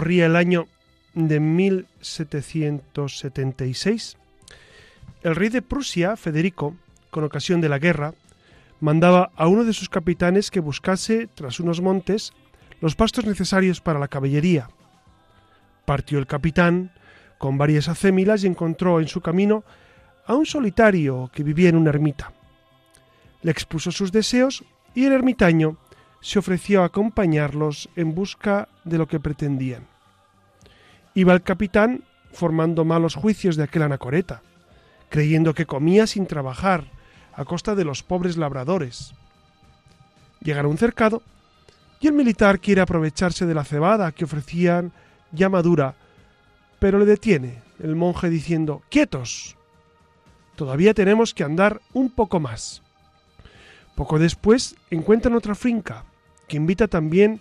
Corría el año de 1776. El rey de Prusia, Federico, con ocasión de la guerra, mandaba a uno de sus capitanes que buscase, tras unos montes, los pastos necesarios para la caballería. Partió el capitán con varias acémilas y encontró en su camino a un solitario que vivía en una ermita. Le expuso sus deseos y el ermitaño se ofreció a acompañarlos en busca de lo que pretendían. Iba el capitán formando malos juicios de aquel anacoreta, creyendo que comía sin trabajar, a costa de los pobres labradores. Llegaron a un cercado y el militar quiere aprovecharse de la cebada que ofrecían ya madura, pero le detiene el monje diciendo ¡Quietos! Todavía tenemos que andar un poco más. Poco después encuentran otra finca, que invita también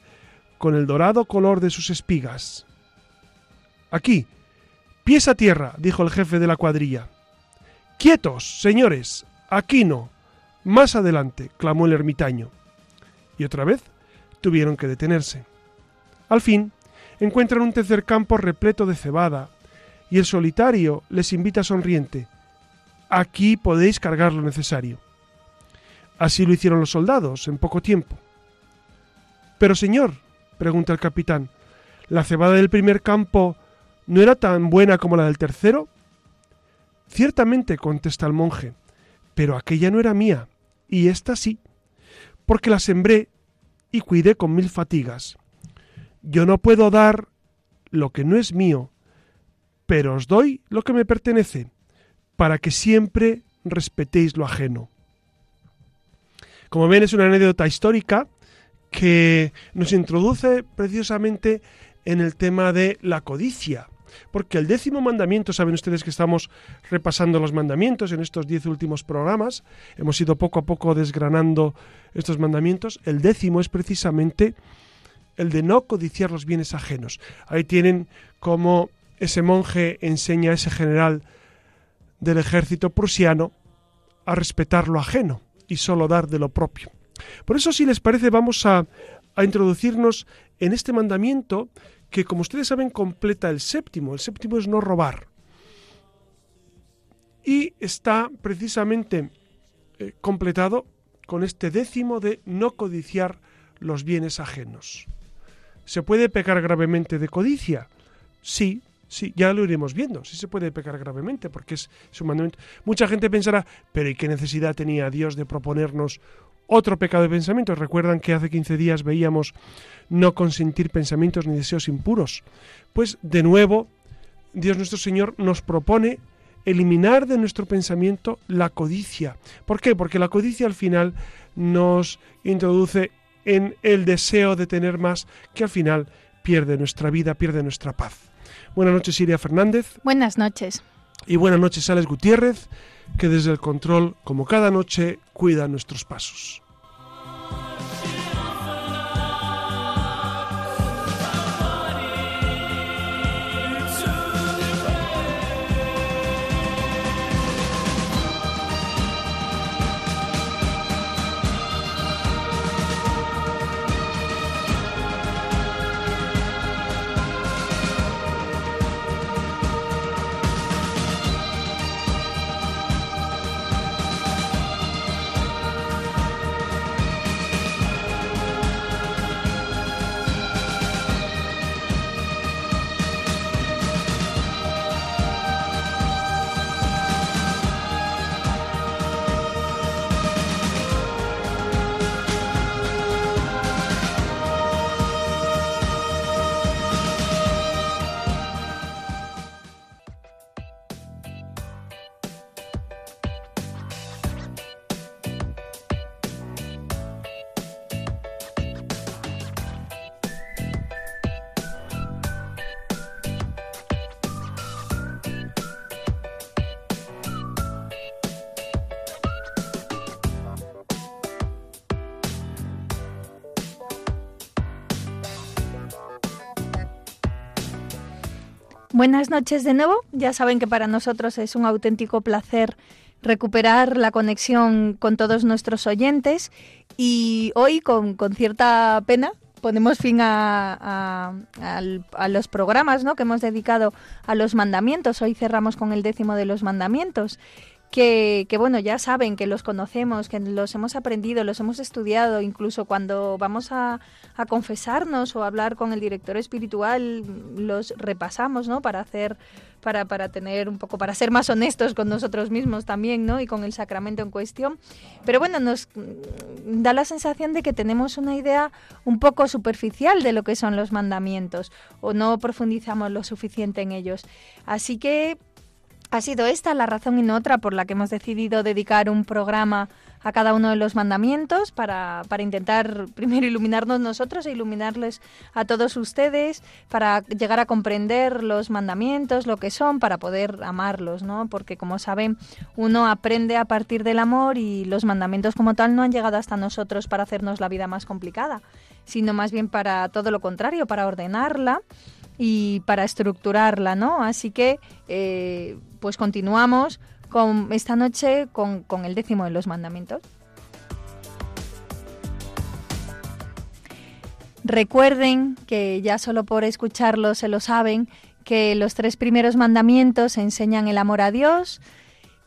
con el dorado color de sus espigas. Aquí, pies a tierra, dijo el jefe de la cuadrilla. Quietos, señores, aquí no. Más adelante, clamó el ermitaño. Y otra vez tuvieron que detenerse. Al fin, encuentran un tercer campo repleto de cebada, y el solitario les invita sonriente. Aquí podéis cargar lo necesario. Así lo hicieron los soldados en poco tiempo. Pero señor, pregunta el capitán, ¿la cebada del primer campo no era tan buena como la del tercero? Ciertamente, contesta el monje, pero aquella no era mía, y esta sí, porque la sembré y cuidé con mil fatigas. Yo no puedo dar lo que no es mío, pero os doy lo que me pertenece, para que siempre respetéis lo ajeno. Como ven, es una anécdota histórica que nos introduce precisamente en el tema de la codicia. Porque el décimo mandamiento, saben ustedes que estamos repasando los mandamientos en estos diez últimos programas, hemos ido poco a poco desgranando estos mandamientos, el décimo es precisamente el de no codiciar los bienes ajenos. Ahí tienen cómo ese monje enseña a ese general del ejército prusiano a respetar lo ajeno y solo dar de lo propio. Por eso, si les parece, vamos a, a introducirnos en este mandamiento que, como ustedes saben, completa el séptimo. El séptimo es no robar. Y está precisamente eh, completado con este décimo de no codiciar los bienes ajenos. ¿Se puede pecar gravemente de codicia? Sí, sí, ya lo iremos viendo. Sí se puede pecar gravemente porque es su mandamiento. Mucha gente pensará, pero ¿y qué necesidad tenía Dios de proponernos otro pecado de pensamiento. Recuerdan que hace 15 días veíamos no consentir pensamientos ni deseos impuros. Pues de nuevo, Dios nuestro Señor nos propone eliminar de nuestro pensamiento la codicia. ¿Por qué? Porque la codicia al final nos introduce en el deseo de tener más que al final pierde nuestra vida, pierde nuestra paz. Buenas noches, Iria Fernández. Buenas noches. Y buenas noches, Alex Gutiérrez que desde el control, como cada noche, cuida nuestros pasos. Buenas noches de nuevo. Ya saben que para nosotros es un auténtico placer recuperar la conexión con todos nuestros oyentes y hoy con, cierta pena ponemos fin a, los programas ¿no? que hemos dedicado a los mandamientos. Hoy cerramos con el décimo de los mandamientos que, bueno, ya saben que los conocemos, que los hemos aprendido, los hemos estudiado, incluso cuando vamos a, confesarnos o hablar con el director espiritual, los repasamos, ¿no? Para hacer, para, para tener un poco, para ser más honestos con nosotros mismos también, ¿no? Y con el sacramento en cuestión. Pero bueno, nos da la sensación de que tenemos una idea un poco superficial de lo que son los mandamientos o no profundizamos lo suficiente en ellos. Así que ha sido esta la razón y no otra por la que hemos decidido dedicar un programa a cada uno de los mandamientos para, para, intentar primero iluminarnos nosotros e iluminarles a todos ustedes, para llegar a comprender los mandamientos, lo que son, para poder amarlos, ¿no? Porque como saben, uno aprende a partir del amor y los mandamientos como tal no han llegado hasta nosotros para hacernos la vida más complicada, sino más bien para todo lo contrario, para ordenarla y para estructurarla, ¿no? Así que, eh, pues continuamos con esta noche con, con el décimo de los mandamientos. Recuerden que ya solo por escucharlo se lo saben, que los tres primeros mandamientos enseñan el amor a Dios,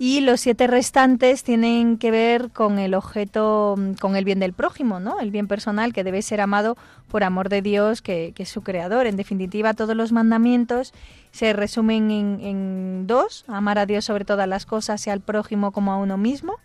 y los siete restantes tienen que ver con el objeto, con el bien del prójimo, ¿no? El bien personal que debe ser amado por amor de Dios, que, es su creador. En definitiva, todos los mandamientos se resumen en, dos, amar a Dios sobre todas las cosas y al prójimo como a uno mismo.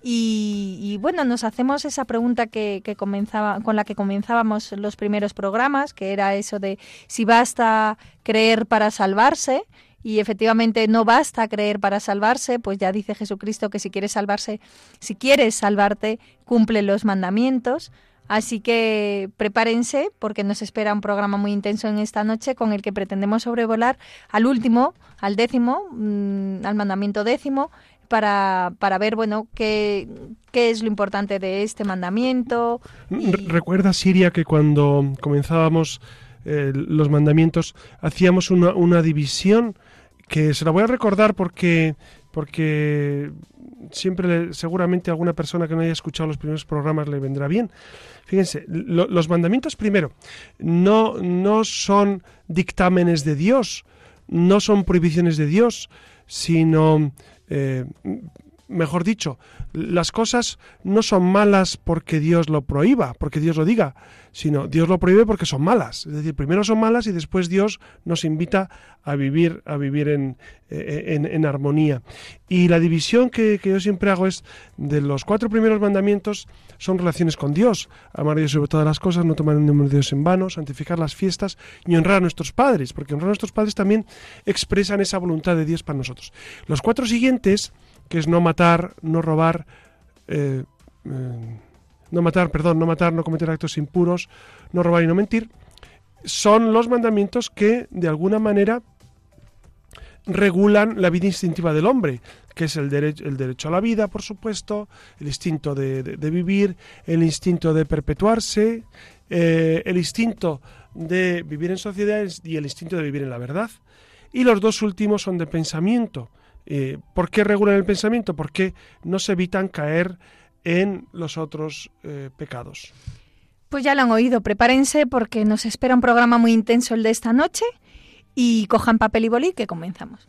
Y, bueno, nos hacemos esa pregunta que, que, comenzaba, con la que comenzábamos los primeros programas, que era eso de si basta creer para salvarse y efectivamente no basta creer para salvarse, pues ya dice Jesucristo que si quieres salvarse, si quieres salvarte, cumple los mandamientos. Así que prepárense porque nos espera un programa muy intenso en esta noche con el que pretendemos sobrevolar al último, al décimo, mm, al mandamiento décimo, para, para ver, bueno, qué, qué es lo importante de este mandamiento. Recuerda, Siria, que cuando comenzábamos eh, los mandamientos hacíamos una, una división que se la voy a recordar porque, porque siempre seguramente alguna persona que no haya escuchado los primeros programas le vendrá bien. Fíjense, los mandamientos primero no, no son dictámenes de Dios, no son prohibiciones de Dios, sino, eh, mejor dicho, las cosas no son malas porque Dios lo prohíba, porque Dios lo diga, sino Dios lo prohíbe porque son malas. Es decir, primero son malas y después Dios nos invita a vivir, a vivir en, eh, en, armonía. Y la división que, yo siempre hago es de los cuatro primeros mandamientos son relaciones con Dios. Amar a Dios sobre todas las cosas, no tomar el nombre de Dios en vano, santificar las fiestas y honrar a nuestros padres, porque honrar a nuestros padres también expresan esa voluntad de Dios para nosotros. Los cuatro siguientes, que es no matar, no robar, eh, eh, no matar, perdón, no matar, no cometer actos impuros, no robar y no mentir, son los mandamientos que de alguna manera regulan la vida instintiva del hombre, que es el, derecho, el derecho a la vida, por supuesto, el instinto de, vivir, el instinto de perpetuarse, eh, el instinto de vivir en sociedades y el instinto de vivir en la verdad. Y los dos últimos son de pensamiento. Eh, ¿Por qué regulan el pensamiento? Porque no se evitan caer en los otros eh, pecados. Pues ya lo han oído, prepárense porque nos espera un programa muy intenso el de esta noche y cojan papel y bolí que comenzamos.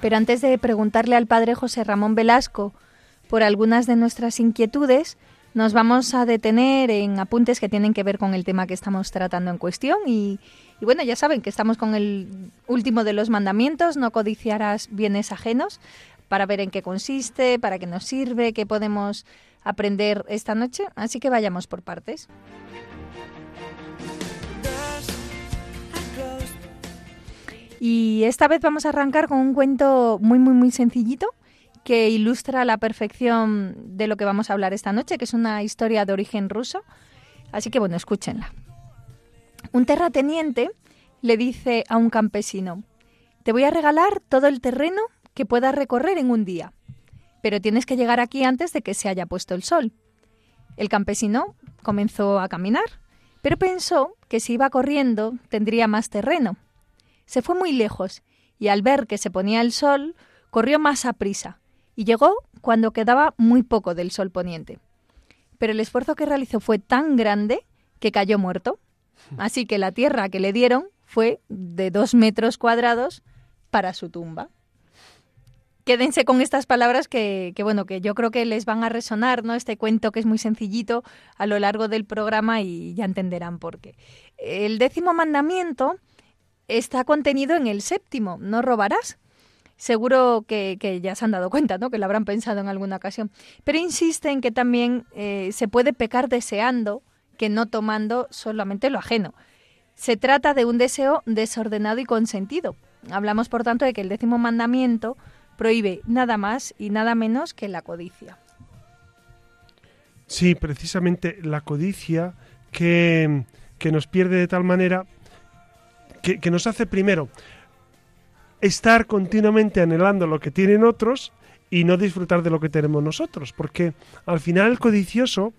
Pero antes de preguntarle al padre José Ramón Velasco por algunas de nuestras inquietudes, nos vamos a detener en apuntes que tienen que ver con el tema que estamos tratando en cuestión y, bueno, ya saben que estamos con el último de los mandamientos, no codiciarás bienes ajenos, para ver en qué consiste, para qué nos sirve, qué podemos aprender esta noche. Así que vayamos por partes. Y esta vez vamos a arrancar con un cuento muy, muy, muy sencillito que ilustra la perfección de lo que vamos a hablar esta noche, que es una historia de origen ruso. Así que bueno, escúchenla. Un terrateniente le dice a un campesino, te voy a regalar todo el terreno que puedas recorrer en un día, pero tienes que llegar aquí antes de que se haya puesto el sol. El campesino comenzó a caminar, pero pensó que si iba corriendo tendría más terreno se fue muy lejos y al ver que se ponía el sol, corrió más a prisa y llegó cuando quedaba muy poco del sol poniente. Pero el esfuerzo que realizó fue tan grande que cayó muerto. Así que la tierra que le dieron fue de dos metros cuadrados para su tumba. Quédense con estas palabras que, que, bueno, que yo creo que les van a resonar, ¿no? Este cuento que es muy sencillito a lo largo del programa y ya entenderán por qué. El décimo mandamiento está contenido en el séptimo, no robarás. Seguro que, ya se han dado cuenta, ¿no? Que lo habrán pensado en alguna ocasión. Pero insiste en que también eh, se puede pecar deseando que no tomando solamente lo ajeno. Se trata de un deseo desordenado y consentido. Hablamos, por tanto, de que el décimo mandamiento prohíbe nada más y nada menos que la codicia. Sí, precisamente la codicia que, que nos pierde de tal manera que, nos hace primero estar continuamente anhelando lo que tienen otros y no disfrutar de lo que tenemos nosotros, porque al final el codicioso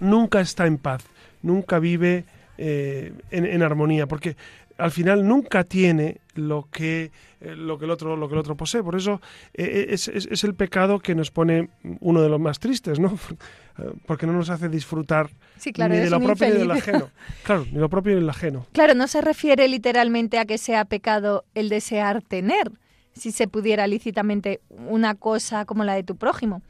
nunca está en paz, nunca vive eh, en, armonía, porque al final nunca tiene lo que, eh, lo que, el, otro, lo que el otro posee. Por eso eh, es, es, el pecado que nos pone uno de los más tristes, ¿no? Porque no nos hace disfrutar ni de lo propio ni del ajeno. Claro, ni lo propio ni del ajeno. Claro, no se refiere literalmente a que sea pecado el desear tener, si se pudiera lícitamente una cosa como la de tu prójimo.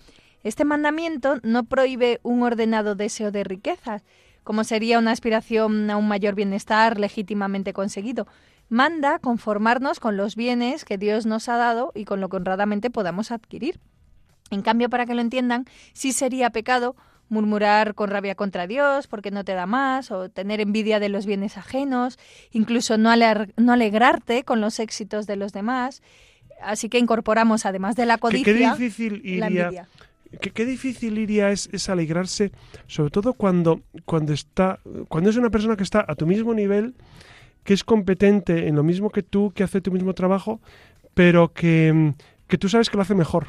Este mandamiento no prohíbe un ordenado deseo de riquezas, como sería una aspiración a un mayor bienestar legítimamente conseguido. Manda conformarnos con los bienes que Dios nos ha dado y con lo que honradamente podamos adquirir. En cambio, para que lo entiendan, sí sería pecado murmurar con rabia contra Dios porque no te da más, o tener envidia de los bienes ajenos, incluso no, no alegrarte con los éxitos de los demás. Así que incorporamos, además de la codicia, qué, difícil iría, Qué, difícil iría es, es, alegrarse, sobre todo cuando, cuando, está, cuando es una persona que está a tu mismo nivel, que es competente en lo mismo que tú, que hace tu mismo trabajo, pero que, que tú sabes que lo hace mejor.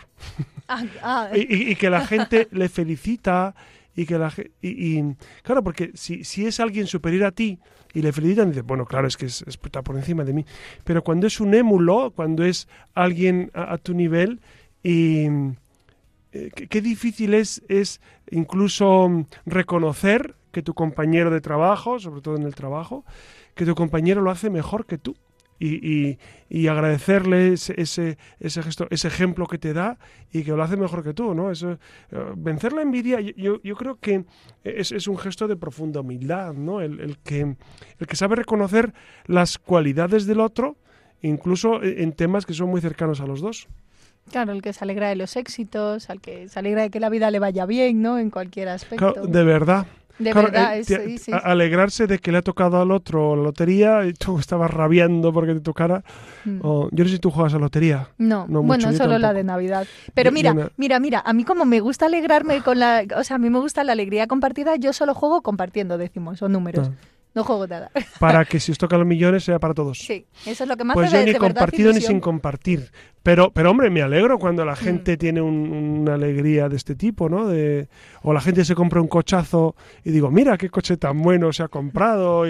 Ah, ah. y, que la gente le felicita y que la y, claro, porque si, si es alguien superior a ti y le felicitan, dices, bueno, claro, es que es, está por encima de mí. Pero cuando es un émulo, cuando es alguien a, tu nivel y eh, qué, difícil es, es incluso reconocer que tu compañero de trabajo, sobre todo en el trabajo, que tu compañero lo hace mejor que tú y, y, agradecerle ese, ese, ese, gesto, ese ejemplo que te da y que lo hace mejor que tú, ¿no? Eso, eh, vencer la envidia, yo, yo creo que es, es, un gesto de profunda humildad, ¿no? El, el, que, el que sabe reconocer las cualidades del otro, incluso en temas que son muy cercanos a los dos. Claro, el que se alegra de los éxitos, al que se alegra de que la vida le vaya bien, ¿no? En cualquier aspecto. de verdad. De verdad, eh, alegrarse de que le ha tocado al otro la lotería y tú estabas rabiando porque te tocara. Mm. yo no sé si tú juegas a lotería. No, bueno, solo la de Navidad. Pero mira, mira, mira, a mí como me gusta alegrarme con la, o sea, a mí me gusta la alegría compartida, yo solo juego compartiendo décimos o números. Ah. No juego nada. Para que si os tocan los millones sea para todos. Sí, eso es lo que más Pues yo ni compartido ni sin compartir. Pero, pero hombre, me alegro cuando la mm. gente tiene una alegría de este tipo, ¿no? De, o la gente se compra un cochazo y digo, mira qué coche tan bueno se ha comprado,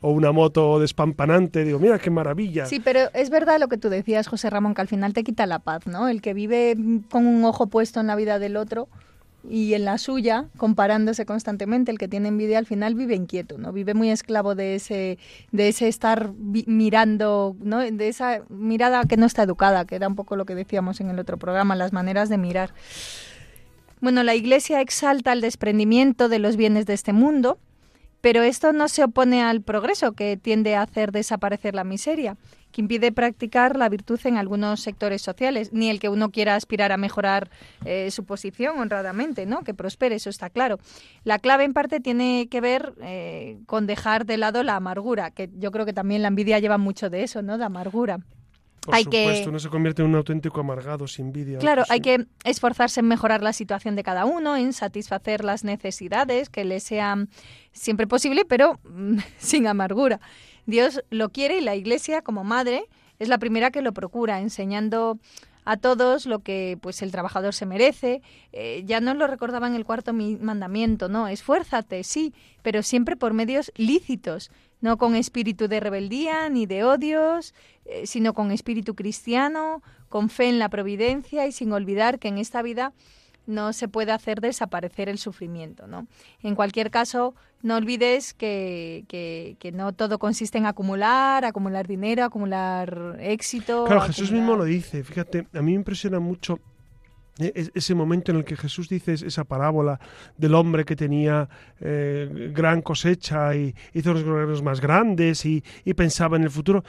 o una moto despampanante, digo, mira qué maravilla. Sí, pero es verdad lo que tú decías, José Ramón, que al final te quita la paz, ¿no? El que vive con un ojo puesto en la vida del otro y en la suya, comparándose constantemente, el que tiene envidia al final vive inquieto, ¿no? Vive muy esclavo de ese, de ese estar mirando, ¿no? De esa mirada que no está educada, que era un poco lo que decíamos en el otro programa, las maneras de mirar. Bueno, la Iglesia exalta el desprendimiento de los bienes de este mundo, pero esto no se opone al progreso que tiende a hacer desaparecer la miseria, que impide practicar la virtud en algunos sectores sociales, ni el que uno quiera aspirar a mejorar eh, su posición honradamente, ¿no? Que prospere, eso está claro. La clave en parte tiene que ver eh, con dejar de lado la amargura, que yo creo que también la envidia lleva mucho de eso, ¿no? De amargura. Por hay supuesto, que... se convierte en un auténtico amargado sin envidia. Claro, hay que esforzarse en mejorar la situación de cada uno, en satisfacer las necesidades que le sean siempre posible, pero sin amargura. Dios lo quiere y la Iglesia, como madre, es la primera que lo procura, enseñando a todos lo que pues el trabajador se merece. Eh, ya nos lo recordaba en el cuarto mandamiento, ¿no? Esfuérzate, sí, pero siempre por medios lícitos, no con espíritu de rebeldía ni de odios, eh, sino con espíritu cristiano, con fe en la providencia y sin olvidar que en esta vida no se puede hacer desaparecer el sufrimiento. ¿no? En cualquier caso, no olvides que, que, no todo consiste en acumular, acumular dinero, acumular éxito. Claro, Jesús mismo lo dice. Fíjate, a mí me impresiona mucho e, ese momento en el que Jesús dice esa parábola del hombre que tenía eh, gran cosecha y hizo los graneros más grandes y, y, pensaba en el futuro.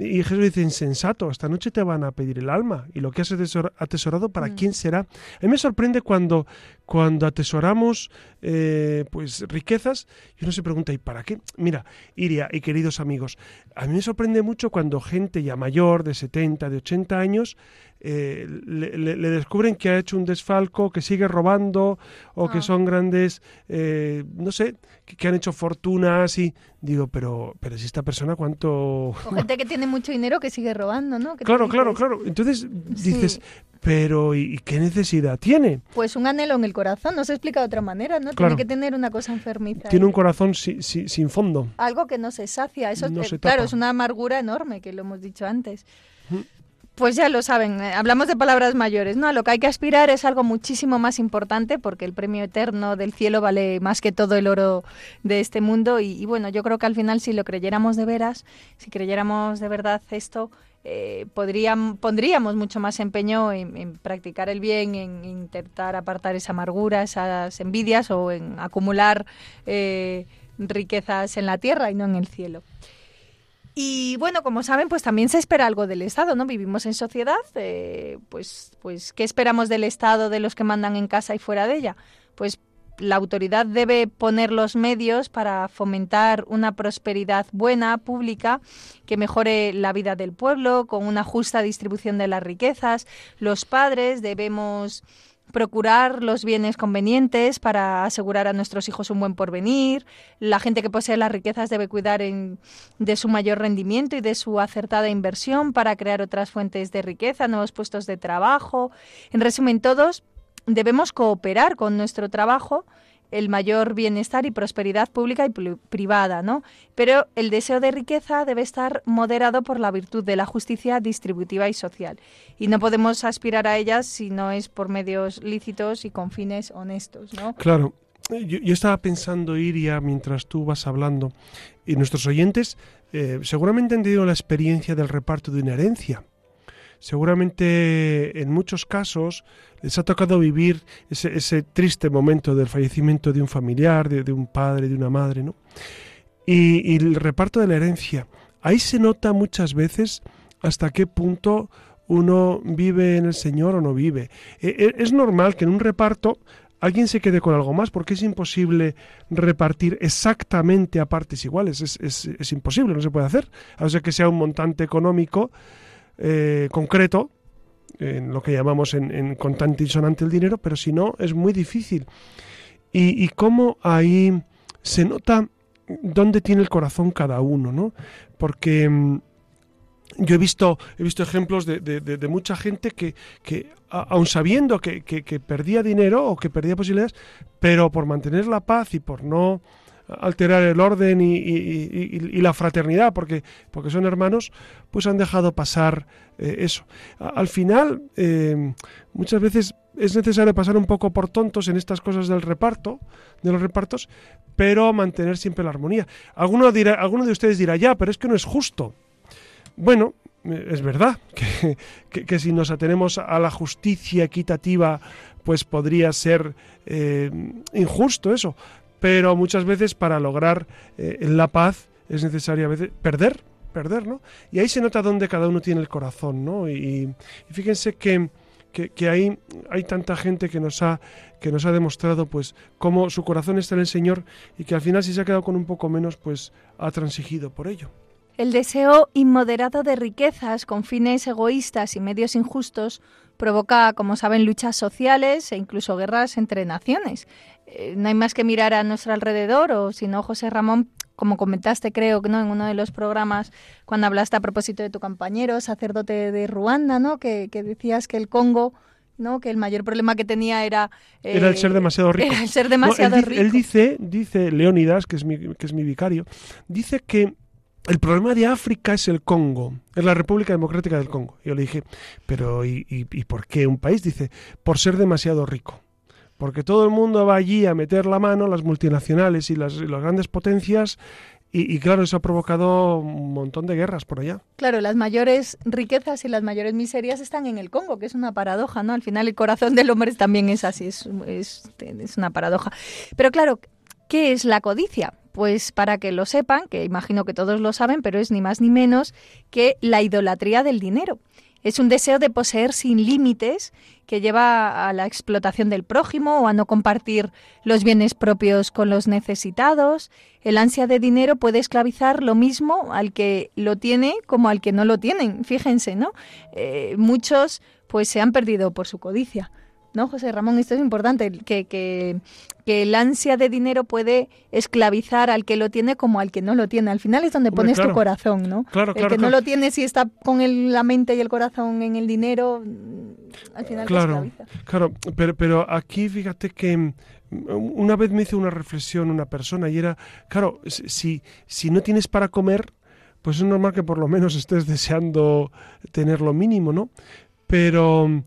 Y Jesús dice, insensato, esta noche te van a pedir el alma y lo que has atesorado, ¿para mm. quién será? A mí me sorprende cuando, cuando atesoramos eh, pues riquezas y uno se pregunta, ¿y para qué? Mira, Iria y queridos amigos, a mí me sorprende mucho cuando gente ya mayor, de 70, de 80 años, eh, le, descubren que ha hecho un desfalco, que sigue robando o que ah. son grandes, eh, no sé, que, han hecho fortunas y digo, pero, pero si esta persona cuánto... O gente que tiene mucho dinero que sigue robando, ¿no? claro, claro, claro. Entonces dices, pero ¿y qué necesidad tiene? Pues un anhelo en el corazón, no se explica de otra manera, ¿no? Tiene que tener una cosa enfermiza. Tiene un corazón sin fondo. Algo que no se sacia, eso claro, es una amargura enorme, que lo hemos dicho antes. Pues ya lo saben, eh, hablamos de palabras mayores, ¿no? A lo que hay que aspirar es algo muchísimo más importante porque el premio eterno del cielo vale más que todo el oro de este mundo y, bueno, yo creo que al final si lo creyéramos de veras, si creyéramos de verdad esto, eh, pondríamos mucho más empeño en, practicar el bien, en intentar apartar esa amargura, esas envidias o en acumular eh, riquezas en la tierra y no en el cielo. Y bueno, como saben, pues también se espera algo del Estado, ¿no? Vivimos en sociedad, eh, pues, pues, ¿qué esperamos del Estado, de los que mandan en casa y fuera de ella? Pues la autoridad debe poner los medios para fomentar una prosperidad buena, pública, que mejore la vida del pueblo, con una justa distribución de las riquezas. Los padres debemos procurar los bienes convenientes para asegurar a nuestros hijos un buen porvenir. La gente que posee las riquezas debe cuidar de su mayor rendimiento y de su acertada inversión para crear otras fuentes de riqueza, nuevos puestos de trabajo. En resumen, todos debemos cooperar con nuestro trabajo el mayor bienestar y prosperidad pública y privada, ¿no? Pero el deseo de riqueza debe estar moderado por la virtud de la justicia distributiva y social. Y no podemos aspirar a ellas si no es por medios lícitos y con fines honestos, ¿no? Claro. Yo, estaba pensando, Iria, mientras tú vas hablando, y nuestros oyentes eh, seguramente han tenido la experiencia del reparto de una herencia seguramente en muchos casos les ha tocado vivir ese, triste momento del fallecimiento de un familiar, de, un padre, de una madre, ¿no? Y, el reparto de la herencia. Ahí se nota muchas veces hasta qué punto uno vive en el Señor o no vive. E, e, es normal que en un reparto alguien se quede con algo más, porque es imposible repartir exactamente a partes iguales. Es, es imposible, no se puede hacer. A no ser que sea un montante económico eh, concreto, en lo que llamamos en, contante y sonante el dinero, pero si no, es muy difícil. Y, y cómo ahí se nota dónde tiene el corazón cada uno, ¿no? Porque mm, yo he visto, he visto ejemplos de, de, mucha gente que, que aun sabiendo que, que, perdía dinero o que perdía posibilidades, pero por mantener la paz y por no alterar el orden y, la fraternidad, porque, porque son hermanos, pues han dejado pasar eh, eso. al final, eh, muchas veces es necesario pasar un poco por tontos en estas cosas del reparto, de los repartos, pero mantener siempre la armonía. Alguno, dirá, alguno de ustedes dirá, ya, pero es que no es justo. Bueno, eh, es verdad que, que, si nos atenemos a la justicia equitativa, pues podría ser injusto eso. Pero muchas veces para lograr eh, la paz es necesario a veces perder, perder, ¿no? Y ahí se nota dónde cada uno tiene el corazón, ¿no? Y, fíjense que, que, hay, hay tanta gente que nos ha que nos ha demostrado pues cómo su corazón está en el Señor y que al final si se ha quedado con un poco menos pues ha transigido por ello. El deseo inmoderado de riquezas con fines egoístas y medios injustos provoca, como saben, luchas sociales e incluso guerras entre naciones. Eh, no hay más que mirar a nuestro alrededor, o si no, José Ramón, como comentaste, creo que no en uno de los programas, cuando hablaste a propósito de tu compañero, sacerdote de Ruanda, ¿no? que, decías que el Congo ¿no? que el mayor problema que tenía era... era el ser demasiado rico. el ser demasiado él, rico. Él dice, dice Leónidas, que es, mi, que es mi vicario, dice que el problema de África es el Congo, es la República Democrática del Congo. Yo le dije, pero ¿y, y, por qué un país? Dice, por ser demasiado rico. Porque todo el mundo va allí a meter la mano, las multinacionales y las, grandes potencias, y, claro, eso ha provocado un montón de guerras por allá. Claro, las mayores riquezas y las mayores miserias están en el Congo, que es una paradoja, ¿no? Al final el corazón del hombre también es así, es una paradoja. Pero claro, ¿qué es la codicia? Pues para que lo sepan, que imagino que todos lo saben, pero es ni más ni menos que la idolatría del dinero. Es un deseo de poseer sin límites que lleva a la explotación del prójimo o a no compartir los bienes propios con los necesitados. El ansia de dinero puede esclavizar lo mismo al que lo tiene como al que no lo tienen. Fíjense, ¿no? Eh, muchos pues se han perdido por su codicia. ¿No, José Ramón? Esto es importante, que, que, que, el ansia de dinero puede esclavizar al que lo tiene como al que no lo tiene. Al final es donde pones tu corazón, ¿no? Claro, el que no lo tiene, si está con el, la mente y el corazón en el dinero, al final claro, te esclaviza. Claro, pero, pero aquí fíjate que mm, una vez me hizo una reflexión una persona y era, claro, si, si no tienes para comer, pues es normal que por lo menos estés deseando tener lo mínimo, ¿no? Pero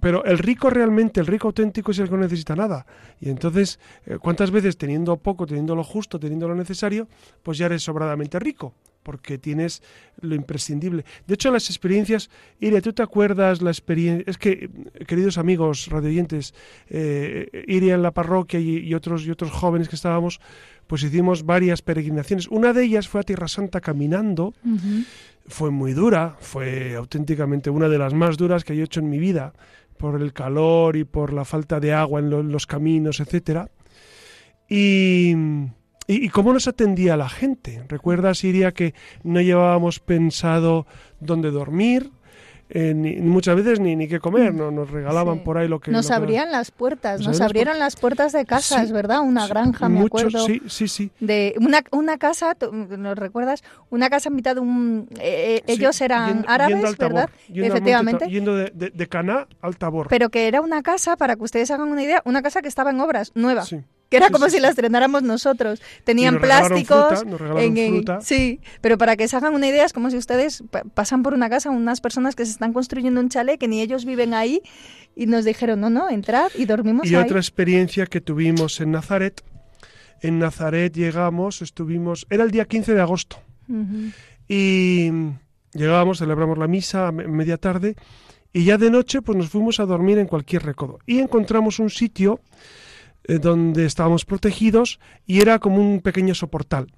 pero el rico realmente, el rico auténtico es el que no necesita nada. Y entonces, eh, ¿cuántas veces teniendo poco, teniendo lo justo, teniendo lo necesario, pues ya eres sobradamente rico? Porque tienes lo imprescindible. De hecho, las experiencias, Iria, ¿tú te acuerdas la experiencia? Es que, queridos amigos radioyentes, eh, Iria en la parroquia y, otros, y otros jóvenes que estábamos, pues hicimos varias peregrinaciones. Una de ellas fue a Tierra Santa caminando fue muy dura, fue auténticamente una de las más duras que he hecho en mi vida, por el calor y por la falta de agua en, los caminos, etcétera. Y, y, cómo nos atendía la gente. ¿Recuerdas, Iria, que no llevábamos pensado dónde dormir? Eh, ni, muchas veces ni, ni qué comer, no, nos regalaban por ahí lo que... Nos abrían las puertas, nos, abrieron las puertas de casa, es verdad, una granja, me acuerdo. Sí, sí, sí. De una, una casa, ¿nos recuerdas? Una casa en mitad de un... Eh, eh, ellos eran árabes, ¿verdad? Efectivamente. yendo de, de, Caná al Tabor. Pero que era una casa, para que ustedes hagan una idea, una casa que estaba en obras, nueva que era como si la estrenáramos nosotros. Tenían plásticos. sí, pero para que se hagan una idea, es como si ustedes pasan por una casa, unas personas que se están construyendo un chalet, que ni ellos viven ahí, y nos dijeron, no, no, entrad y dormimos y ahí. Y otra experiencia que tuvimos en Nazaret. En Nazaret llegamos, estuvimos, era el día 15 de agosto. Y llegábamos, celebramos la misa a media tarde, y ya de noche pues nos fuimos a dormir en cualquier recodo. Y encontramos un sitio eh, donde estábamos protegidos y era como un pequeño soportal.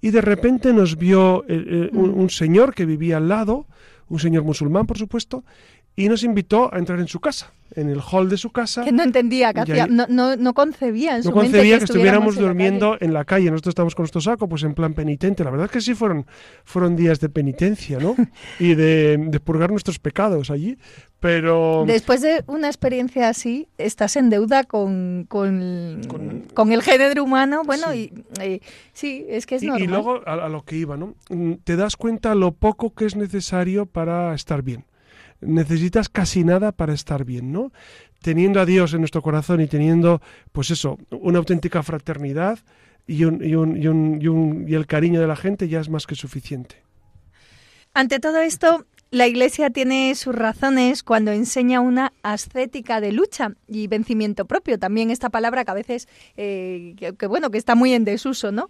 Y de repente nos vio eh, eh, un, un, señor que vivía al lado, un señor musulmán, por supuesto, y nos invitó a entrar en su casa, en el hall de su casa. Que no entendía, que hacía, no, no, no, concebía en su No concebía que, estuviéramos durmiendo en la calle. Nosotros estábamos con nuestro saco, pues en plan penitente. La verdad es que sí fueron, fueron días de penitencia, ¿no? y de, de purgar nuestros pecados allí. Pero... Después de una experiencia así, estás en deuda con, con, con, el género humano. Bueno, y sí, es que es normal. Y luego a, a lo que iba, ¿no? Mm, te das cuenta lo poco que es necesario para estar bien necesitas casi nada para estar bien, ¿no? Teniendo a Dios en nuestro corazón y teniendo, pues eso, una auténtica fraternidad y, un, y, un, y, un, y el cariño de la gente ya es más que suficiente. Ante todo esto, la Iglesia tiene sus razones cuando enseña una ascética de lucha y vencimiento propio. También esta palabra que a veces, eh, que, bueno, que está muy en desuso, ¿no?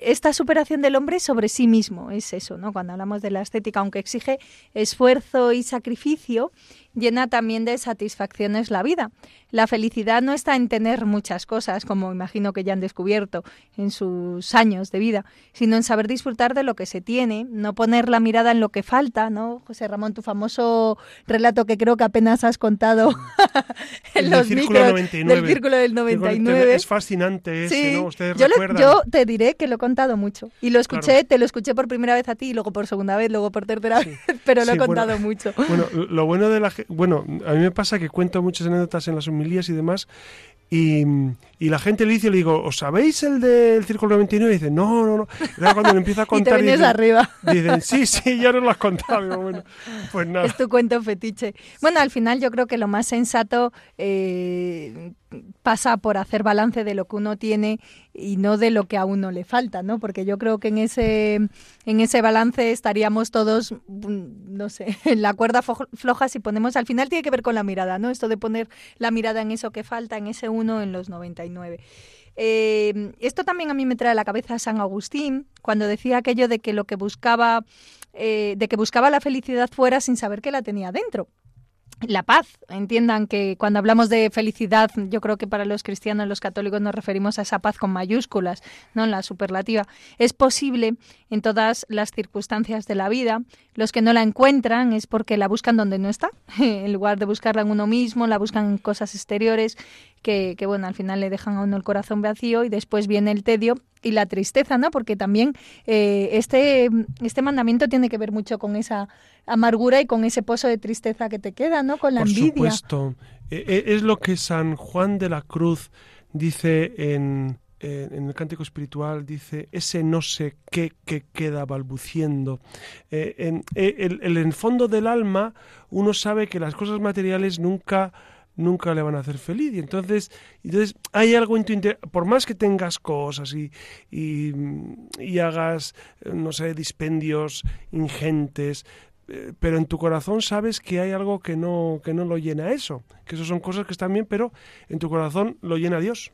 esta superación del hombre sobre sí mismo, es eso, ¿no? Cuando hablamos de la estética, aunque exige esfuerzo y sacrificio, llena también de satisfacciones la vida. La felicidad no está en tener muchas cosas, como imagino que ya han descubierto en sus años de vida, sino en saber disfrutar de lo que se tiene, no poner la mirada en lo que falta, ¿no? José Ramón, tu famoso relato que creo que apenas has contado en los círculo micros del Círculo del 99. Es fascinante ese, Sí. ¿no? Ustedes yo, lo- yo te diré que lo he contado mucho. Y lo escuché, Claro. te lo escuché por primera vez a ti, y luego por segunda vez, luego por tercera Sí. vez, pero lo Sí, he bueno. contado mucho. Bueno, lo bueno de la bueno, a mí me pasa que cuento muchas anécdotas en las homilías y demás y, y la gente le dice, le digo, ¿os sabéis el del Círculo 99? Y dice, no, no, no. Y cuando le empiezo a Y te contar vienes dicen, arriba. dicen, sí, sí, ya nos lo has contado. Digo, bueno, pues nada. Es tu cuento fetiche. Bueno, al final yo creo que lo más sensato eh, pasa por hacer balance de lo que uno tiene y no de lo que a uno le falta, ¿no? Porque yo creo que en ese, en ese balance estaríamos todos, mm, no sé, en la cuerda floja si ponemos, al final tiene que ver con la mirada, ¿no? Esto de poner la mirada en eso que falta, en ese uno, en los 99. Eh, esto también a mí me trae a la cabeza San Agustín, cuando decía aquello de que lo que buscaba, eh, de que buscaba la felicidad fuera sin saber que la tenía dentro. La paz, entiendan que cuando hablamos de felicidad, yo creo que para los cristianos, los católicos nos referimos a esa paz con mayúsculas, no en la superlativa. Es posible en todas las circunstancias de la vida. Los que no la encuentran es porque la buscan donde no está. En lugar de buscarla en uno mismo, la buscan en cosas exteriores que, que, bueno, al final le dejan a uno el corazón vacío y después viene el tedio y la tristeza, ¿no? Porque también eh, este, este mandamiento tiene que ver mucho con esa amargura y con ese pozo de tristeza que te queda, ¿no? Con la Por envidia. supuesto. Eh, eh, Es lo que San Juan de la Cruz dice en, en- el cántico espiritual, dice, ese no sé qué que queda balbuciendo. Eh, en, eh, en el fondo del alma uno sabe que las cosas materiales nunca nunca le van a hacer feliz y entonces entonces hay algo en tu interior por más que tengas cosas y, y, y hagas eh, no sé dispendios ingentes eh, pero en tu corazón sabes que hay algo que no, que no lo llena eso, que eso son cosas que están bien, pero en tu corazón lo llena Dios.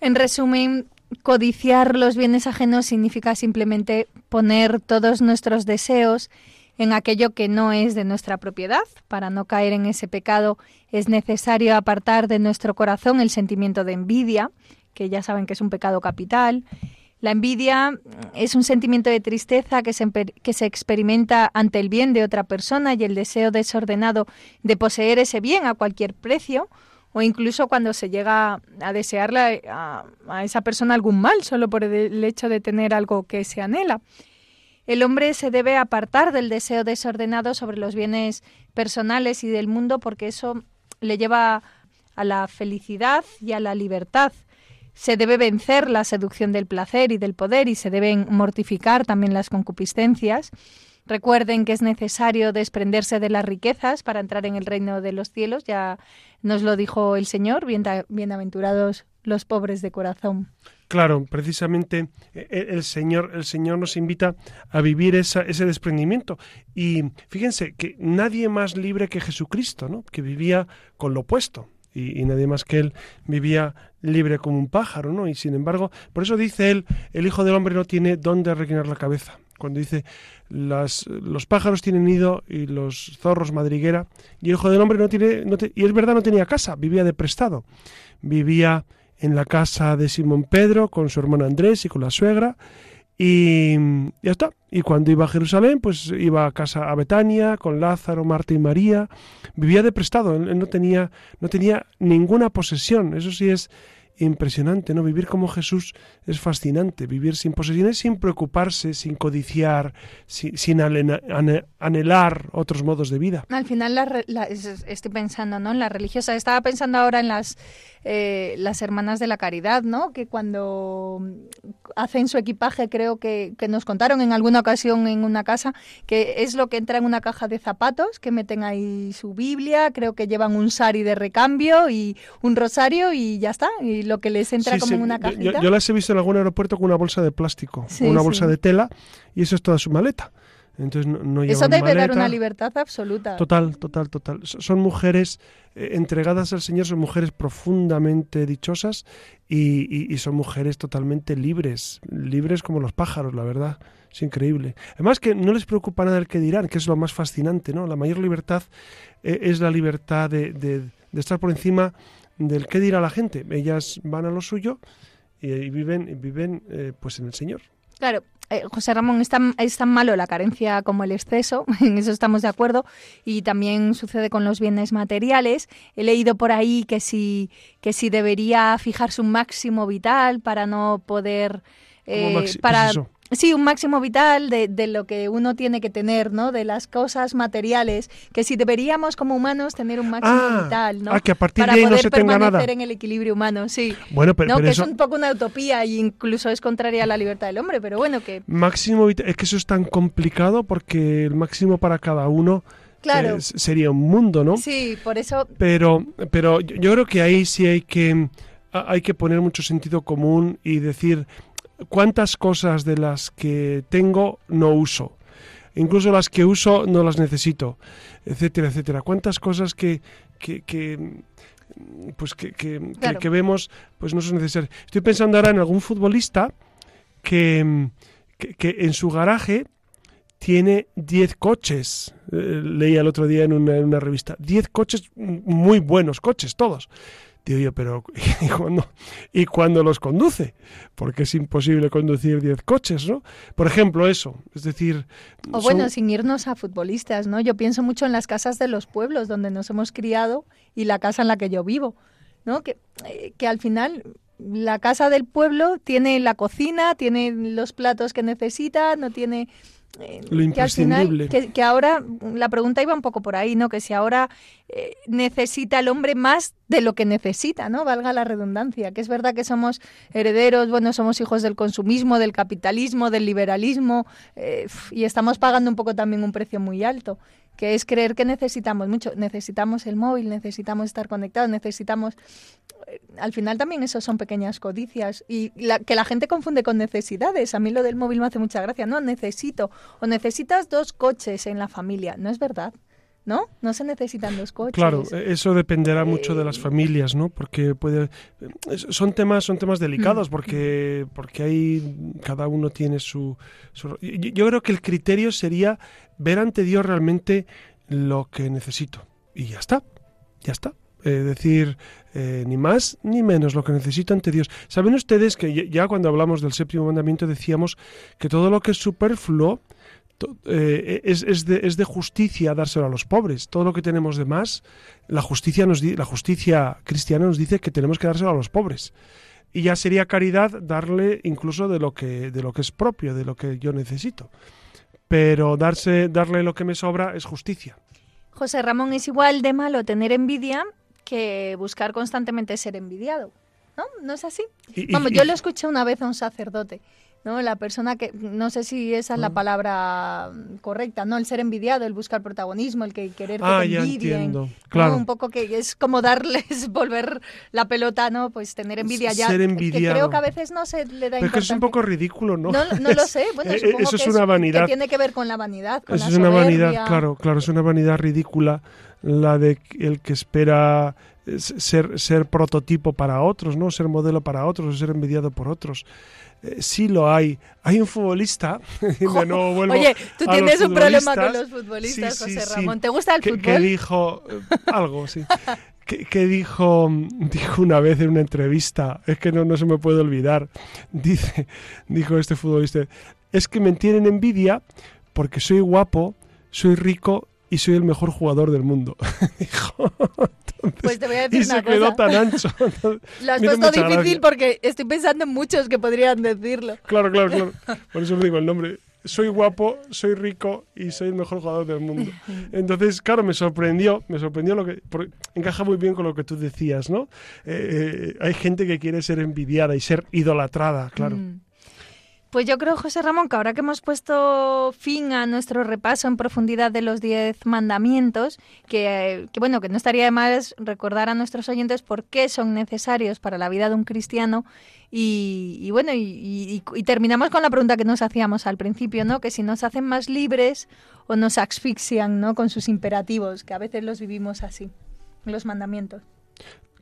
En resumen, codiciar los bienes ajenos significa simplemente poner todos nuestros deseos en aquello que no es de nuestra propiedad. Para no caer en ese pecado es necesario apartar de nuestro corazón el sentimiento de envidia, que ya saben que es un pecado capital. La envidia es un sentimiento de tristeza que se, emper- que se experimenta ante el bien de otra persona y el deseo desordenado de poseer ese bien a cualquier precio, o incluso cuando se llega a desearle a, a esa persona algún mal solo por el hecho de tener algo que se anhela. El hombre se debe apartar del deseo desordenado sobre los bienes personales y del mundo porque eso le lleva a la felicidad y a la libertad. Se debe vencer la seducción del placer y del poder y se deben mortificar también las concupiscencias. Recuerden que es necesario desprenderse de las riquezas para entrar en el reino de los cielos, ya nos lo dijo el Señor, bienaventurados los pobres de corazón. Claro, precisamente eh, eh, el Señor, el Señor nos invita a vivir esa, ese desprendimiento. Y fíjense que nadie más libre que Jesucristo, ¿no? que vivía con lo opuesto. Y, nadie más que él vivía libre como un pájaro, ¿no? Y sin embargo, por eso dice él, el Hijo del Hombre no tiene dónde reclinar la cabeza. Cuando dice, las, los pájaros tienen nido y los zorros madriguera, y el Hijo del Hombre no tiene, y es verdad, no tenía casa, vivía de prestado. Vivía en la casa de Simón Pedro con su hermano Andrés y con la suegra y ya está. Y cuando iba a Jerusalén, pues iba a casa a Betania con Lázaro, Marta y María. Vivía de prestado, él no tenía, no tenía ninguna posesión. Eso sí es impresionante, ¿no? Vivir como Jesús es fascinante. Vivir sin posesiones, sin preocuparse, sin codiciar, sin, sin anhelar otros modos de vida. Al final la la- es- es- estoy pensando, ¿no? En la religiosa. Estaba pensando ahora en las eh, las hermanas de la caridad, ¿no? Que cuando hacen su equipaje, creo que, que nos contaron en alguna ocasión en una casa, que es lo que entra en una caja de zapatos, que meten ahí su Biblia, creo que llevan un sari de recambio y un rosario y ya está. Y lo que les entra Sí, como sí, en una yo- cajita. Yo, las he visto en algún aeropuerto con una bolsa de plástico, Sí, una bolsa de tela, y eso es toda su maleta. Entonces no, no Eso debe dar maleta. una libertad absoluta. Total, total, total. So- Son mujeres eh, entregadas al Señor, son mujeres profundamente dichosas y, y- y son mujeres totalmente libres, libres como los pájaros, la verdad. Es increíble. Además que no les preocupa nada el que dirán, que es lo más fascinante, ¿no? La mayor libertad eh, es la libertad de, de- de estar por encima del qué dirá la gente. Ellas van a lo suyo y, y viven, y viven eh, pues en el Señor. Claro, eh, José Ramón, es tan, es tan malo la carencia como el exceso, en eso estamos de acuerdo, y también sucede con los bienes materiales. He leído por ahí que si, que si debería fijarse un máximo vital para no poder... ¿Cómo eh, maxi- qué es para? Sí, un máximo vital de, de lo que uno tiene que tener, ¿no? De las cosas materiales, que si deberíamos como humanos tener un máximo Ah, vital, ¿no? ah, que a partir Para de ahí no poder se tenga permanecer nada. en el equilibrio humano, sí. Bueno, pero, no, pero que eso... es un poco una utopía e incluso es contraria a la libertad del hombre, pero bueno, que Máximo, vita- es que eso es tan complicado porque el máximo para cada uno claro. eh, sería un mundo, ¿no? Sí, por eso, Pero, pero yo creo que ahí sí hay que, hay que poner mucho sentido común y decir cuántas cosas de las que tengo no uso. Incluso las que uso no las necesito, etcétera, etcétera. Cuántas cosas que, que, que, pues que, que- que- Claro. que vemos pues no son necesarias. Estoy pensando ahora en algún futbolista que, que, en su garaje tiene 10 coches. Eh, leía el otro día en una, en una revista. 10 coches, muy buenos coches, todos. Digo yo, pero ¿y cuándo, ¿y cuándo los conduce? Porque es imposible conducir 10 coches, ¿no? Por ejemplo, eso. Es decir... o son- bueno, sin irnos a futbolistas, ¿no? Yo pienso mucho en las casas de los pueblos donde nos hemos criado y la casa en la que yo vivo, ¿no? Que, eh, que al final la casa del pueblo tiene la cocina, tiene los platos que necesita, no tiene... Lo que al final, imprescindible. que, que ahora, la pregunta iba un poco por ahí, ¿no? Que si ahora eh, necesita el hombre más de lo que necesita, ¿no? Valga la redundancia, que es verdad que somos herederos, bueno, somos hijos del consumismo, del capitalismo, del liberalismo, eh, y estamos pagando un poco también un precio muy alto, que es creer que necesitamos mucho, necesitamos el móvil, necesitamos estar conectados, necesitamos... eh, Al final también eso son pequeñas codicias y la, que la gente confunde con necesidades. A mí lo del móvil me hace mucha gracia. No, necesito. O necesitas dos coches en la familia. No es verdad. ¿No? No se necesitan dos coches. Claro, eh, eso dependerá mucho de las Eh, familias, ¿no? Porque puede es- son temas son temas delicados Mm. porque porque hay cada uno tiene su, su- yo, yo creo que el criterio sería ver ante Dios realmente lo que necesito y ya está, ya está. Es decir, eh, ni más ni menos lo que necesito ante Dios. ¿Saben ustedes que ya- cuando hablamos del séptimo mandamiento decíamos que todo lo que es superfluo eh, es, es de, es de justicia dárselo a los pobres. Todo lo que tenemos de más, la justicia, nos di- la justicia cristiana nos dice que tenemos que dárselo a los pobres. Y ya sería caridad darle incluso de lo que, de lo que es propio, de lo que yo necesito. Pero darse, darle lo que me sobra es justicia. José Ramón, es igual de malo tener envidia que buscar constantemente ser envidiado. ¿No? ¿No es así? Y- Vamos, y- yo lo escuché una vez a un sacerdote, ¿no? La persona que, no sé si esa es la Mm. palabra mm, correcta, ¿no? El ser envidiado, el buscar protagonismo, el que querer que ah, te envidien. entiendo. ¿no? Claro. Un poco que es como darles, volver la pelota, ¿no? Pues tener envidia ya. Ser que creo que a veces no se le da Pero es que es un poco ridículo, ¿no? No, no lo sé, bueno, Eh, supongo eso es que una vanidad. Que tiene que ver con la vanidad, con Eso la es una vanidad, claro, claro, es una vanidad ridícula la de el que espera eh, ser, ser prototipo para otros, ¿no? Ser modelo para otros, o ser envidiado por otros. Eh, sí lo hay. Hay un futbolista, de nuevo vuelvo Oye, tú a tienes un problema con los futbolistas, Sí, sí, José sí. Ramón. ¿Te gusta el que, fútbol? que dijo eh, algo, sí. Que, que dijo, dijo una vez en una entrevista, es que no, no se me puede olvidar, dice, dijo este futbolista, es que me tienen envidia porque soy guapo, soy rico y soy el mejor jugador del mundo. dijo. Entonces, Pues te voy a y decir se una quedó tan ancho. Lo has puesto difícil gracia. porque estoy pensando en muchos que podrían decirlo. Claro, claro, claro. Por eso me digo el nombre. Soy guapo, soy rico y soy el mejor jugador del mundo. Entonces, claro, me sorprendió, me sorprendió lo que encaja muy bien con lo que tú decías, ¿no? Eh, eh, hay gente que quiere ser envidiada y ser idolatrada, claro. Mm. Pues yo creo, José Ramón, que ahora que hemos puesto fin a nuestro repaso en profundidad de los diez mandamientos, que, bueno, que no estaría de más recordar a nuestros oyentes por qué son necesarios para la vida de un cristiano. Y, bueno, y, terminamos con la pregunta que nos hacíamos al principio, ¿no? Que si nos hacen más libres o nos asfixian, ¿no? Con sus imperativos, que a veces los vivimos así, los mandamientos.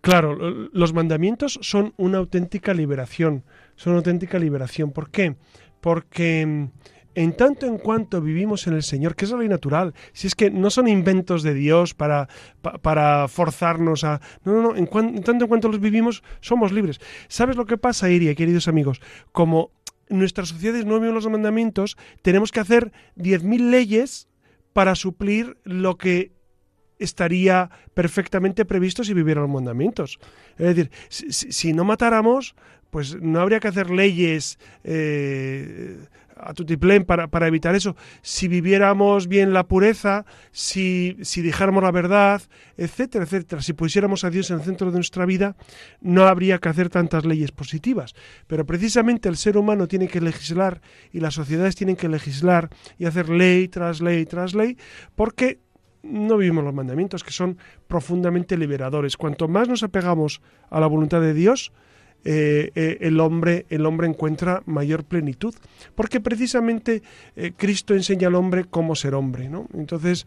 Claro, los mandamientos son una auténtica liberación, son una auténtica liberación. ¿Por qué? Porque mm, en tanto en cuanto vivimos en el Señor, que es la ley natural, si es que no son inventos de Dios para, para forzarnos a... No, no, no, en, tanto en cuanto los vivimos, somos libres. ¿Sabes lo que pasa, Iria, queridos amigos? Como nuestras sociedades no viven los mandamientos, tenemos que hacer 10.000 leyes para suplir lo que estaría perfectamente previsto si vivieran los mandamientos. Es decir, si, no matáramos, pues no habría que hacer leyes eh, a tutiplén para, para evitar eso. Si viviéramos bien la pureza, si, si dijéramos la verdad, etcétera, etcétera, si pusiéramos a Dios en el centro de nuestra vida, no habría que hacer tantas leyes positivas. Pero precisamente el ser humano tiene que legislar y las sociedades tienen que legislar y hacer ley tras ley tras ley, porque no vivimos los mandamientos, que son profundamente liberadores. Cuanto más nos apegamos a la voluntad de Dios, eh, eh, el, hombre, el hombre encuentra mayor plenitud, porque precisamente eh, Cristo enseña al hombre cómo ser hombre. ¿no? Entonces,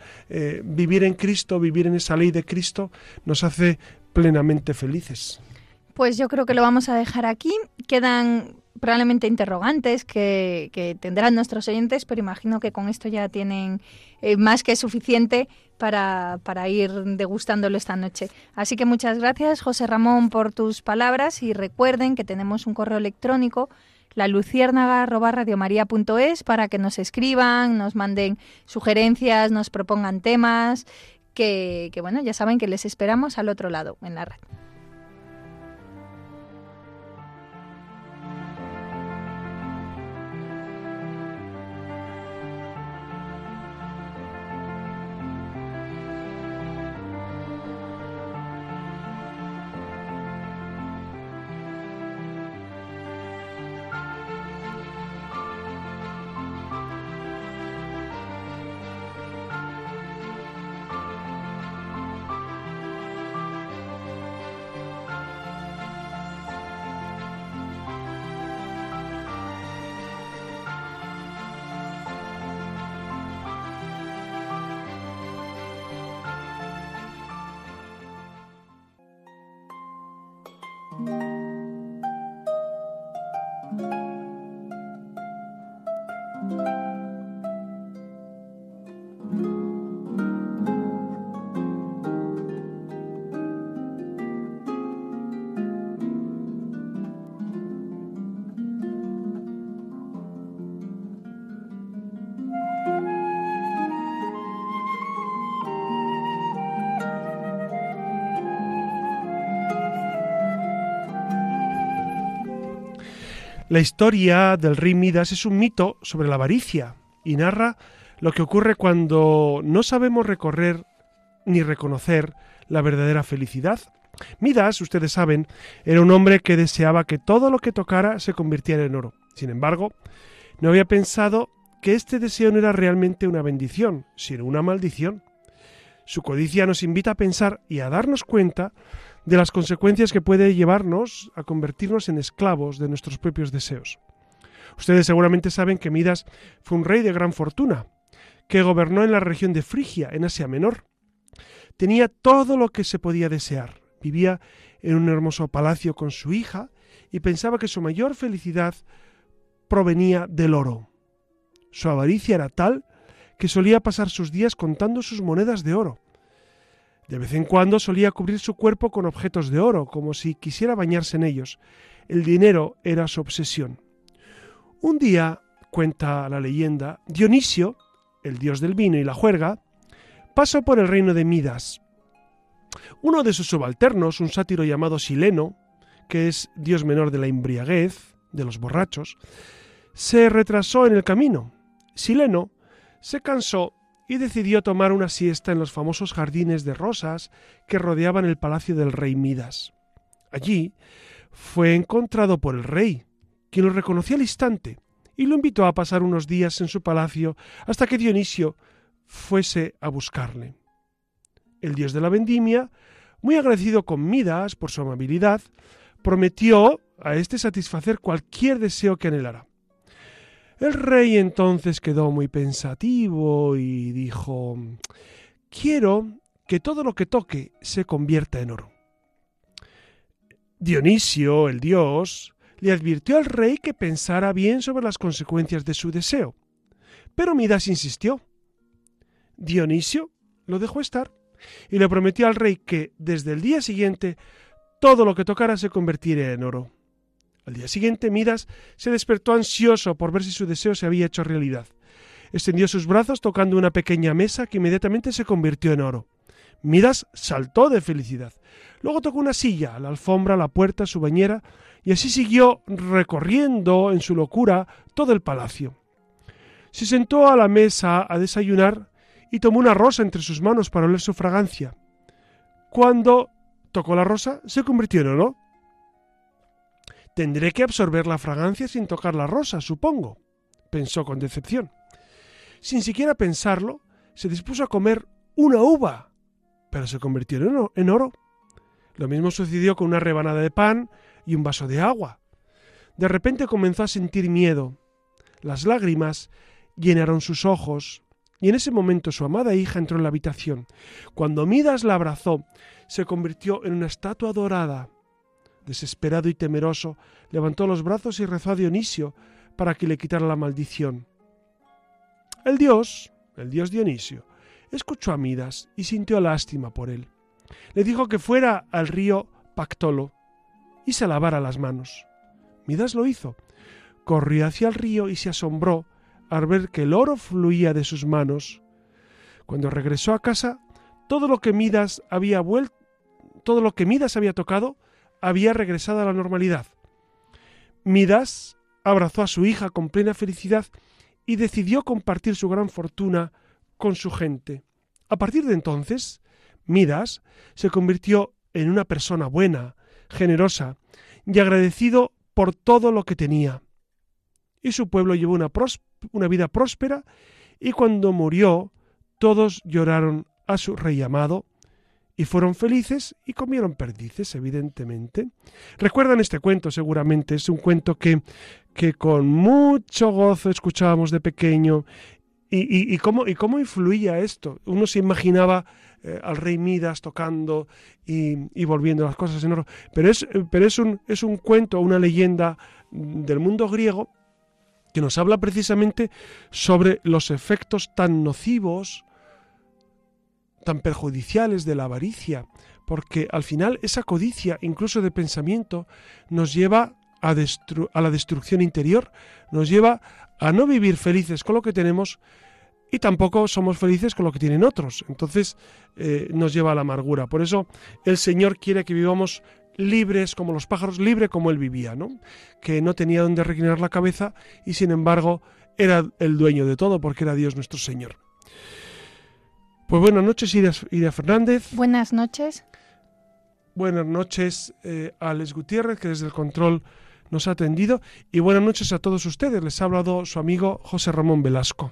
vivir en Cristo, vivir en esa ley de Cristo, nos hace plenamente felices. Pues yo creo que lo vamos a dejar aquí. Quedan probablemente interrogantes que, tendrán nuestros oyentes, pero imagino que con esto ya tienen más que suficiente para, para, ir degustándolo esta noche. Así que muchas gracias, José Ramón, por tus palabras y recuerden que tenemos un correo electrónico la luciérnaga@radiomaria.es para que nos escriban, nos manden sugerencias, nos propongan temas, que, que bueno, ya saben que les esperamos al otro lado en la red. La historia del rey Midas es un mito sobre la avaricia y narra lo que ocurre cuando no sabemos recorrer ni reconocer la verdadera felicidad. Midas, ustedes saben, era un hombre que deseaba que todo lo que tocara se convirtiera en oro. Sin embargo, no había pensado que este deseo no era realmente una bendición, sino una maldición. Su codicia nos invita a pensar y a darnos cuenta de las consecuencias que puede llevarnos a convertirnos en esclavos de nuestros propios deseos. Ustedes seguramente saben que Midas fue un rey de gran fortuna, que gobernó en la región de Frigia, en Asia Menor. Tenía todo lo que se podía desear. Vivía en un hermoso palacio con su hija y pensaba que su mayor felicidad provenía del oro. Su avaricia era tal que solía pasar sus días contando sus monedas de oro. De vez en cuando solía cubrir su cuerpo con objetos de oro, como si quisiera bañarse en ellos. El dinero era su obsesión. Un día, cuenta la leyenda, Dionisio, el dios del vino y la juerga, pasó por el reino de Midas. Uno de sus subalternos, un sátiro llamado Sileno, que es dios menor de la embriaguez, de los borrachos, se retrasó en el camino. Sileno se cansó y decidió tomar una siesta en los famosos jardines de rosas que rodeaban el palacio del rey Midas. Allí fue encontrado por el rey, quien lo reconoció al instante y lo invitó a pasar unos días en su palacio hasta que Dionisio fuese a buscarle. El dios de la vendimia, muy agradecido con Midas por su amabilidad, prometió a éste satisfacer cualquier deseo que anhelara. El rey entonces quedó muy pensativo y dijo Quiero que todo lo que toque se convierta en oro. Dionisio, el dios, le advirtió al rey que pensara bien sobre las consecuencias de su deseo. Pero Midas insistió. Dionisio lo dejó estar y le prometió al rey que desde el día siguiente todo lo que tocara se convertiría en oro. Al día siguiente Midas se despertó ansioso por ver si su deseo se había hecho realidad. Extendió sus brazos tocando una pequeña mesa que inmediatamente se convirtió en oro. Midas saltó de felicidad. Luego tocó una silla, la alfombra, la puerta, su bañera, y así siguió recorriendo en su locura todo el palacio. Se sentó a la mesa a desayunar y tomó una rosa entre sus manos para oler su fragancia. Cuando tocó la rosa, se convirtió en oro. Tendré que absorber la fragancia sin tocar la rosa, supongo, pensó con decepción. Sin siquiera pensarlo, se dispuso a comer una uva, pero se convirtió en oro. Lo mismo sucedió con una rebanada de pan y un vaso de agua. De repente comenzó a sentir miedo. Las lágrimas llenaron sus ojos, y en ese momento su amada hija entró en la habitación. Cuando Midas la abrazó, se convirtió en una estatua dorada. Desesperado y temeroso, levantó los brazos y rezó a Dionisio para que le quitara la maldición. El dios, el dios Dionisio, escuchó a Midas y sintió lástima por él. Le dijo que fuera al río Pactolo y se lavara las manos. Midas lo hizo. Corrió hacia el río y se asombró al ver que el oro fluía de sus manos. Cuando regresó a casa, todo lo que Midas había vuelto, todo lo que Midas había tocado había regresado a la normalidad. Midas abrazó a su hija con plena felicidad y decidió compartir su gran fortuna con su gente. A partir de entonces, Midas se convirtió en una persona buena, generosa y agradecido por todo lo que tenía. Y su pueblo llevó una, una vida próspera y cuando murió todos lloraron a su rey amado y fueron felices y comieron perdices, evidentemente. Recuerdan este cuento, seguramente. Es un cuento que, que con mucho gozo escuchábamos de pequeño. Y, y, cómo, y cómo influía esto. Uno se imaginaba eh, al rey Midas tocando y, volviendo las cosas en oro. Pero es, pero es, un, es un cuento, una leyenda del mundo griego que nos habla precisamente sobre los efectos tan nocivos, tan perjudiciales de la avaricia, porque al final esa codicia, incluso de pensamiento, nos lleva a, la destrucción interior, nos lleva a no vivir felices con lo que tenemos y tampoco somos felices con lo que tienen otros. Entonces eh, nos lleva a la amargura. Por eso el Señor quiere que vivamos libres como los pájaros, libre como él vivía, ¿no? Que no tenía donde reclinar la cabeza y sin embargo era el dueño de todo porque era Dios nuestro Señor. Pues buenas noches, Ida, Fernández. Buenas noches. Buenas noches eh, Alex Gutiérrez, que desde el control nos ha atendido. Y buenas noches a todos ustedes. Les ha hablado su amigo José Ramón Velasco.